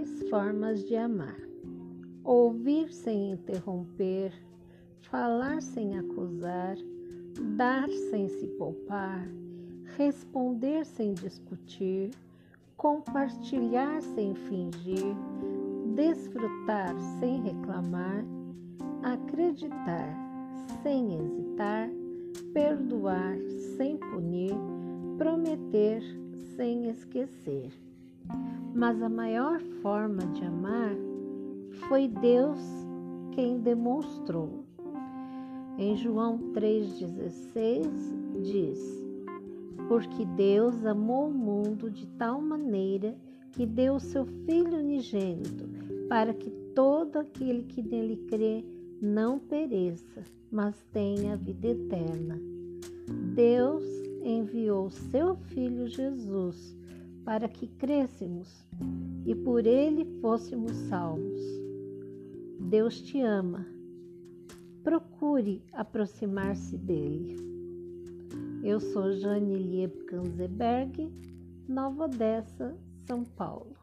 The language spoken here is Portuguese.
Três formas de amar: ouvir sem interromper, falar sem acusar, dar sem se poupar, responder sem discutir, compartilhar sem fingir, desfrutar sem reclamar, acreditar sem hesitar, perdoar sem punir, prometer sem esquecer. Mas a maior forma de amar foi Deus quem demonstrou. Em João 3,16 diz: Porque Deus amou o mundo de tal maneira que deu o seu Filho unigênito, para que todo aquele que nele crê não pereça, mas tenha vida eterna. Deus enviou seu Filho Jesus para que crescêssemos e por ele fôssemos salvos. Deus te ama. Procure aproximar-se dele. Eu sou Jane Lieb Kanzeberg, Nova Odessa, São Paulo.